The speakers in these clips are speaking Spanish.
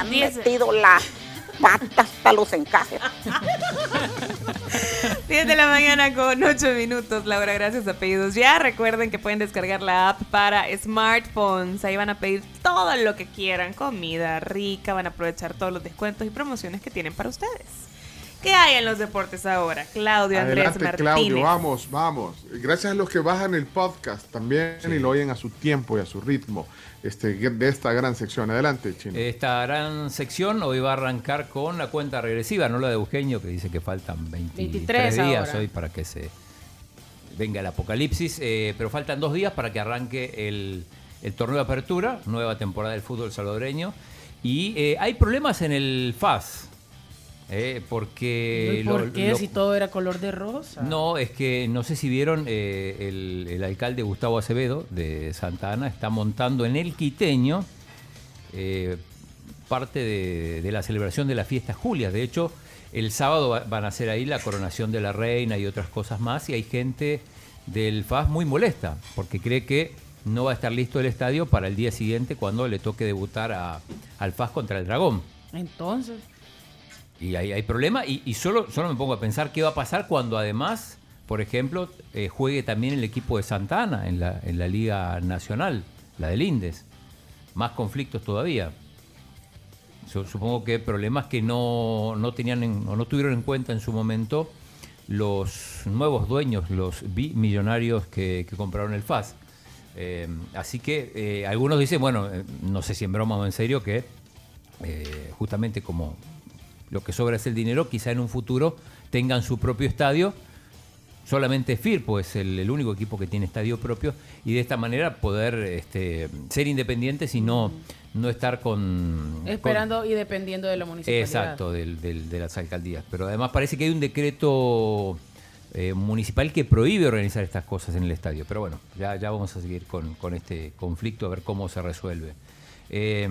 Han metido la pata hasta los encajes. 10 de la mañana con 8 minutos, Laura, gracias a Pedidos Ya. Recuerden que pueden descargar la app para smartphones. Ahí van a pedir todo lo que quieran, comida rica, van a aprovechar todos los descuentos y promociones que tienen para ustedes. ¿Qué hay en los deportes ahora? Claudio Andrés Adelante, Martínez. Claudio, vamos, vamos. Gracias a los que bajan el podcast también y lo oyen a su tiempo y a su ritmo este, de esta gran sección. Adelante, Chino. Esta gran sección hoy va a arrancar con la cuenta regresiva, no la de Eugenio, que dice que faltan 23, 23 días ahora. hoy para que se venga el apocalipsis, eh, pero faltan dos días para que arranque el, el torneo de apertura, nueva temporada del fútbol salvadoreño. Y eh, hay problemas en el FAS, eh, porque... ¿Y por lo- qué? lo- si todo era color de rosa. no, es que no sé si vieron, eh, el, el alcalde Gustavo Acevedo de Santa Ana está montando en el Quiteño eh, parte de, de la celebración de la fiesta Julia. De hecho, el sábado va- van a hacer ahí la coronación de la reina y otras cosas más y hay gente del FAS muy molesta porque cree que no va a estar listo el estadio para el día siguiente cuando le toque debutar a- al FAS contra el Dragón. Entonces, Y hay, hay problema y, solo, solo me pongo a pensar qué va a pasar cuando además, por ejemplo, eh, juegue también el equipo de Santa Ana en la, en la Liga Nacional, la del Indes. Más conflictos todavía. Su- Supongo que problemas que no, no tenían en- no tuvieron en cuenta en su momento los nuevos dueños, los bimillonarios que, que compraron el FAS. Eh, así que eh, algunos dicen, bueno, no sé si en broma o en serio, que justamente como lo que sobra es el dinero, quizá en un futuro tengan su propio estadio. Solamente Firpo es el, el único equipo que tiene estadio propio y de esta manera poder este, ser independientes y no, no estar con... esperando y dependiendo de la municipalidad. exacto, del- del- de las alcaldías. Pero además parece que hay un decreto eh, municipal que prohíbe organizar estas cosas en el estadio. Pero bueno, ya, ya vamos a seguir con, con este conflicto a ver cómo se resuelve. Eh,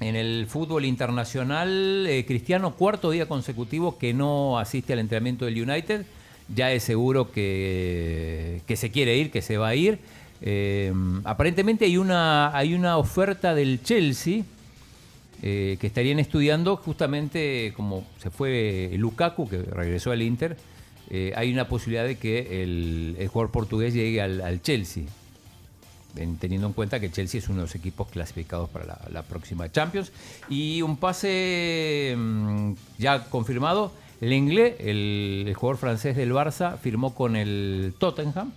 en el fútbol internacional, eh, Cristiano, cuarto día consecutivo que no asiste al entrenamiento del United. Ya es seguro que, que se quiere ir, que se va a ir. Eh, aparentemente hay una, hay una oferta del Chelsea eh, que estarían estudiando justamente como se fue Lukaku, que regresó al Inter. hay una posibilidad de que el, jugador portugués llegue al, Chelsea teniendo en cuenta que Chelsea es uno de los equipos clasificados para la, próxima Champions. Y un pase mm, ya confirmado, Lenglet, el, el jugador francés del Barça, firmó con el Tottenham,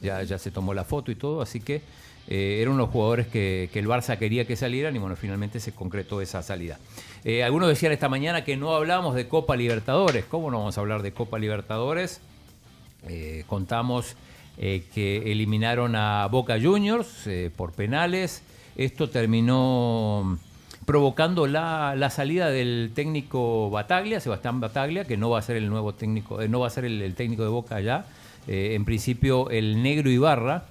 ya, se tomó la foto y todo, así que eh, eran los jugadores que, que el Barça quería que salieran y bueno, finalmente se concretó esa salida. Eh, algunos decían esta mañana que no hablamos de Copa Libertadores. ¿Cómo no vamos a hablar de Copa Libertadores? Eh, contamos eh, que eliminaron a Boca Juniors eh, por penales. Esto terminó provocando la, la salida del técnico Bataglia, Sebastián Bataglia, que no va a ser el nuevo técnico, eh, no va a ser el, técnico de Boca. Eh, en principio el negro Ibarra,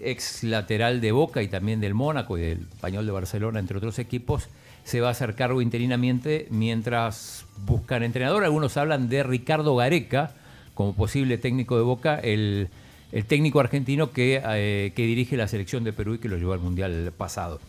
ex lateral de Boca y también del Mónaco y del Español de Barcelona, entre otros equipos, se va a hacer cargo interinamente mientras buscan entrenador. Algunos hablan de Ricardo Gareca como posible técnico de Boca, el, el técnico argentino que, eh, que dirige la selección de Perú y que lo llevó al Mundial pasado.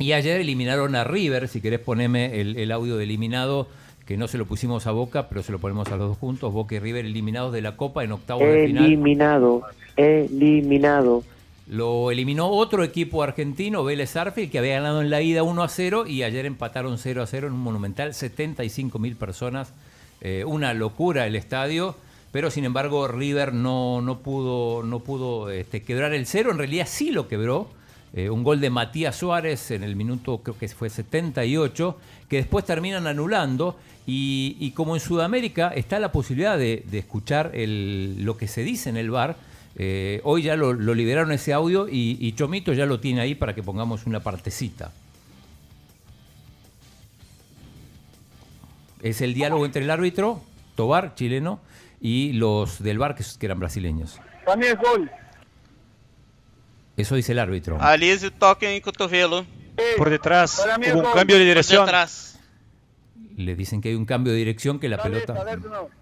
Y ayer eliminaron a River, si querés poneme el, el audio de eliminado, que no se lo pusimos a Boca, pero se lo ponemos a los dos juntos, Boca y River eliminados de la Copa en octavos de final. Eliminado, eliminado. Lo eliminó otro equipo argentino, Vélez Arfield, que había ganado en la ida 1 a 0 y ayer empataron 0 a 0 en un monumental, 75 mil personas, eh, una locura el estadio, pero sin embargo River no, no pudo, no pudo este, quebrar el cero, en realidad sí lo quebró. Eh, un gol de Matías Suárez en el minuto creo que fue 78, que después terminan anulando y, como en Sudamérica está la posibilidad de, escuchar lo que se dice en el bar, eh, hoy ya lo, liberaron ese audio y, y Chomito ya lo tiene ahí para que pongamos una partecita. Es el diálogo entre el árbitro, Tobar, chileno, y los del bar, que, que eran brasileños. Pra mim é gol. Eso dice el árbitro. Alísio toca em cotovelo. Por detrás, Para mí hubo es un cambio de Por dirección. detrás. Le dicen que hay un cambio de dirección, que la pelota...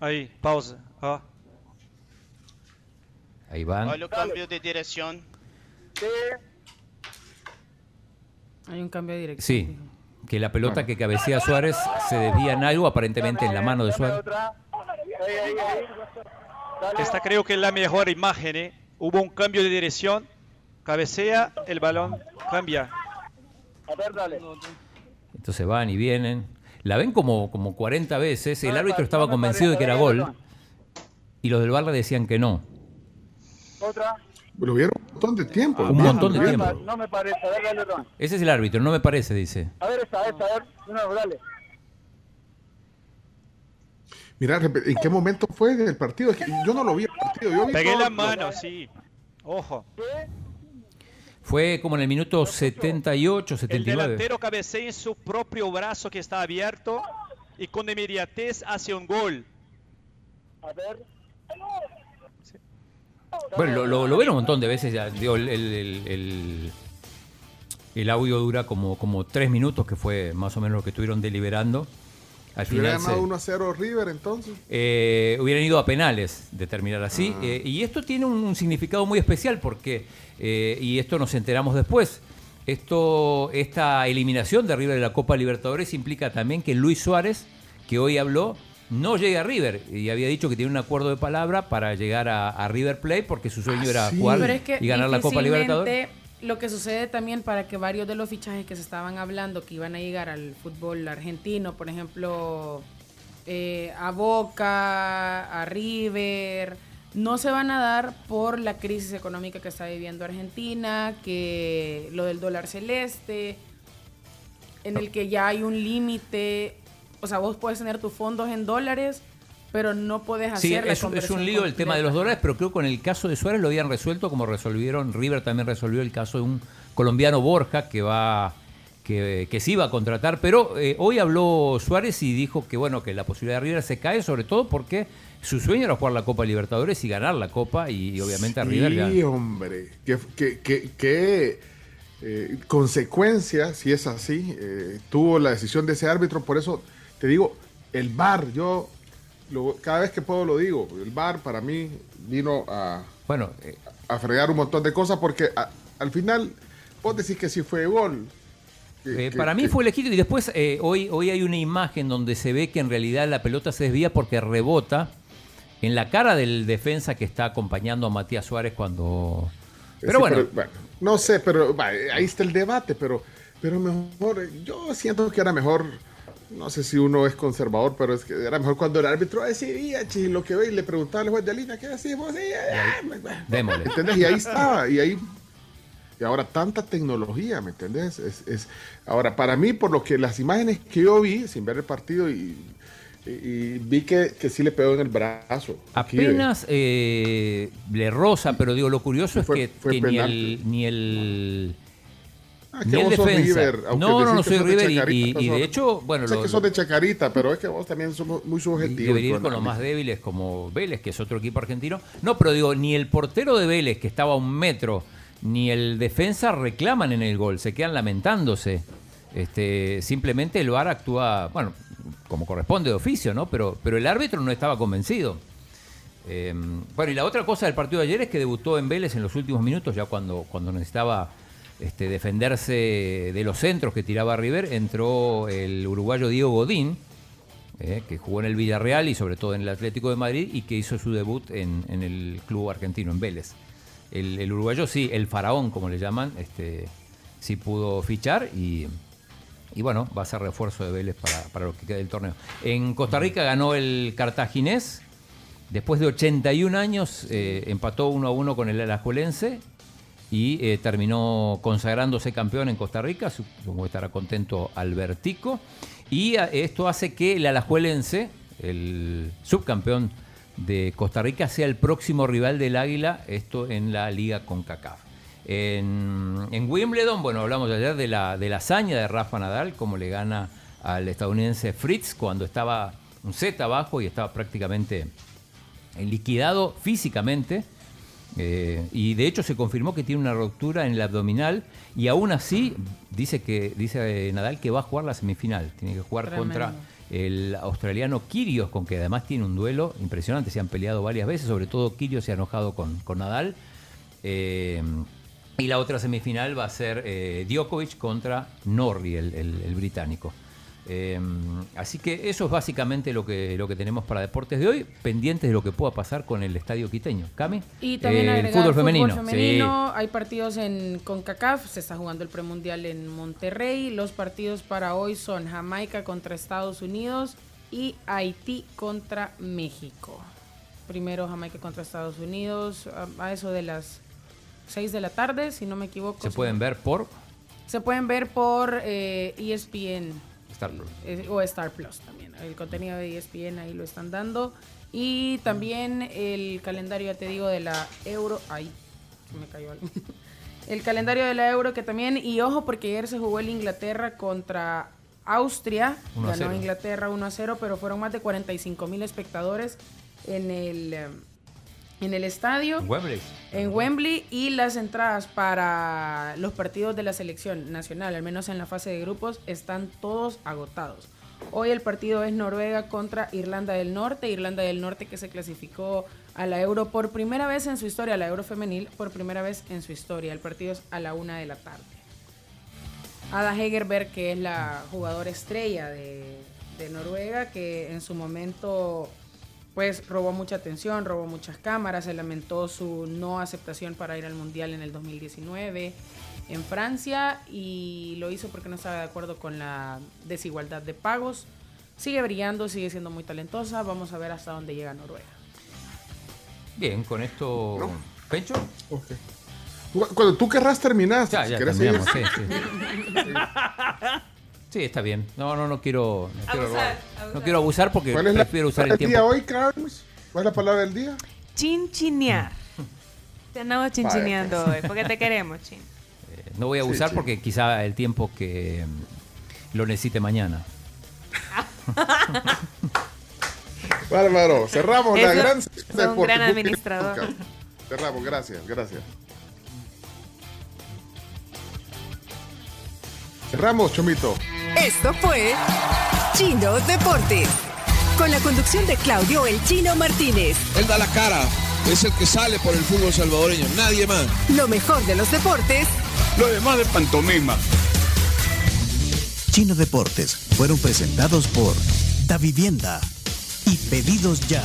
Ahí, pausa. Ó. Ahí van. Olha o câmbio de direção. Hay un cambio de dirección. Sí, que la pelota que cabecea Suárez se desvía en algo, aparentemente en la mano de Suárez. Esta creo que es la mejor imagen. ¿eh? Hubo un cambio de dirección. Cabecea, el balón cambia. Entonces van y vienen. La ven como, como 40 veces. El árbitro estaba convencido de que era gol. Y los del bar le decían que no. Lo vieron un montón de tiempo. Un montón de tiempo. No me parece. A ver, dale otra. Ese es el árbitro, no me parece, dice. A ver, esta, esta, a ver. Dale. Mira, rep- ¿en qué momento fue del partido? Yo no lo vi el partido. Yo vi Pegué todo- la mano, sí. Ojo. Fue como en el minuto 78, El 79. delantero cabecea en su propio brazo que está abierto y con inmediatez hace un gol. A ver. Bueno, lo, lo, lo ven un montón de veces. Ya, digo, el, el, el- el- el audio dura como, como tres minutos, que fue más o menos lo que estuvieron deliberando. Al Si final ganado 1 a 0 River, entonces. eh, hubieran ido a penales de terminar así. Ah. Eh, y esto tiene un, un significado muy especial porque, eh, y esto nos enteramos después, esto, esta eliminación de River de la Copa Libertadores implica también que Luis Suárez, que hoy habló, no llegue a River. Y había dicho que tiene un acuerdo de palabra para llegar a, a River Plate porque su sueño era jugar Pero es que y ganar la Copa Libertadores. Lo que sucede también para que varios de los fichajes que se estaban hablando que iban a llegar al fútbol argentino, por ejemplo, eh, a Boca, a River, no se van a dar por la crisis económica que está viviendo Argentina, que lo del dólar celeste, en el que ya hay un límite, o sea, vos puedes tener tus fondos en dólares, pero no puedes hacer Sí, la es, un- es conversión un lío el tema de los dólares, pero creo que con el caso de Suárez lo habían resuelto como resolvieron, River también resolvió el caso de un colombiano Borja que va que, que sí iba a contratar, pero eh, hoy habló Suárez y dijo que bueno, que la posibilidad de River se cae sobre todo porque su sueño era jugar la Copa Libertadores y ganar la Copa y, obviamente a River ya Sí, hombre. ¿Qué, qué- qué- qué, eh, consecuencias, si es así, eh, tuvo la decisión de ese árbitro? Por eso te digo, el VAR, yo lo- cada vez que puedo lo digo, el VAR para mí vino a, bueno, a fregar un montón de cosas porque a- al final vos decís que sí fue gol. Que- Eh, que- para mí que- fue legítimo y después eh, hoy, hoy hay una imagen donde se ve que en realidad la pelota se desvía porque rebota en la cara del defensa que está acompañando a Matías Suárez cuando... Pero Sí, bueno, bueno, no sé, pero ahí está el debate, pero, pero mejor, yo siento que era mejor, no sé si uno es conservador, pero es que era mejor cuando el árbitro decidía, chi, lo que ve y le preguntaba al juez de línea, ¿qué decimos? Sí, démosle. ¿Entendés? Y ahí estaba, y ahí, y ahora tanta tecnología, ¿me entendés? Es, es, ahora, para mí, por lo que las imágenes que yo vi, sin ver el partido, y, y- y vi que, que sí le pegó en el brazo. Apenas eh, le roza, pero digo, lo curioso es que, fue que ni el, ni el Ah, ni que el vos sos defensa. River, no, no, no soy de River y, de hecho, bueno, sé lo- que sos de Chacarita, pero es que vos también sos muy y subjetivo. debería ir tu con los más débiles como Vélez, que es otro equipo argentino. No, pero digo, ni el portero de Vélez, que estaba a un metro, ni el defensa reclaman en el gol, se quedan lamentándose. Este, simplemente el VAR actúa, bueno, como corresponde de oficio, ¿no? Pero, pero el árbitro no estaba convencido. Eh, bueno, y la otra cosa del partido de ayer es que debutó en Vélez en los últimos minutos, ya cuando, cuando necesitaba este, defenderse de los centros que tiraba River, entró el uruguayo Diego Godín, eh, que jugó en el Villarreal y sobre todo en el Atlético de Madrid y que hizo su debut en, en el club argentino, en Vélez. El, el uruguayo sí, el faraón, como le llaman, este, sí pudo fichar y, y bueno, va a ser refuerzo de Vélez para, para lo que queda del torneo. En Costa Rica ganó el cartaginés. Después de 81 años, eh, empató 1 a 1 con el Alajuelense y eh, terminó consagrándose campeón en Costa Rica. Supongo que estará contento Albertico. Y a- esto hace que el Alajuelense, el subcampeón de Costa Rica, sea el próximo rival del Águila, esto en la Liga CONCACAF. En, en Wimbledon, bueno, hablamos ayer de la, de la hazaña de Rafa Nadal, como le gana al estadounidense Fritz cuando estaba un set abajo y estaba prácticamente liquidado físicamente. Eh, y de hecho se confirmó que tiene una ruptura en el abdominal y aún así dice que dice eh, Nadal que va a jugar la semifinal. Tiene que jugar Tremendo. contra el australiano Kirios, con que además tiene un duelo impresionante. Se han peleado varias veces, sobre todo Kirios se ha enojado con, con Nadal. Eh, y la otra semifinal va a ser eh, Djokovic contra Norrie, el, el- el británico. Eh, así que eso es básicamente lo que, lo que tenemos para deportes de hoy, pendientes de lo que pueda pasar con el estadio quiteño. ¿Cami? Y también Eh, el fútbol femenino. Hay partidos en CONCACAF, se está jugando el premundial en Monterrey. Los partidos para hoy son Jamaica contra Estados Unidos y Haití contra México. Primero Jamaica contra Estados Unidos a, a eso de las 6 de la tarde, si no me equivoco. Se pueden ver por Se pueden ver por eh, ESPN Star Plus. eh, o Star Plus también. El contenido de ESPN ahí lo están dando. Y también el calendario, ya te digo, de la Euro. Ay, se me cayó algo. El calendario de la Euro que también, y ojo porque ayer se jugó el Inglaterra contra Austria, 1 a ganó 0. Inglaterra 1 a 0, pero fueron más de 45 mil espectadores en el, eh, en el estadio. Wembley. En Wembley y las entradas para los partidos de la selección nacional, al menos en la fase de grupos, están todos agotados. Hoy el partido es Noruega contra Irlanda del Norte. Irlanda del Norte que se clasificó a la Euro por primera vez en su historia, a la Euro femenil por primera vez en su historia. El partido es a la una de la tarde. Ada Hegerberg, que es la jugadora estrella de, de Noruega, que en su momento pues robó mucha atención, robó muchas cámaras, se lamentó su no aceptación para ir al Mundial en el 2019 en Francia y lo hizo porque no estaba de acuerdo con la desigualdad de pagos. Sigue brillando, sigue siendo muy talentosa, vamos a ver hasta dónde llega Noruega. Bien, con esto. ¿Pencho? Ok. Cu- Cuando tú querrás terminar, Ya, si ya querés seguir. sí, sí. Sí, está bien. No, no, no quiero. No quiero, Abusar, no quiero abusar porque ¿Cuál es la prefiero usar el del día tiempo. hoy, Carlos? ¿Cuál es la palabra del día? Chinchinear. Te andamos chinchineando hoy, porque te queremos, chin. Eh, No voy a abusar sí. porque quizá el tiempo que mm, lo necesite mañana. Bárbaro. Cerramos la gran un gran administrador. Cerramos, gracias, gracias. Cerramos, Chomito. Esto fue Chino Deportes. Con la conducción de Claudio El Chino Martínez. Él da la cara, es el que sale por el fútbol salvadoreño, nadie más. Lo mejor de los deportes Lo demás de pantomima. Chino Deportes fueron presentados por Da Vivienda y Pedidos Ya.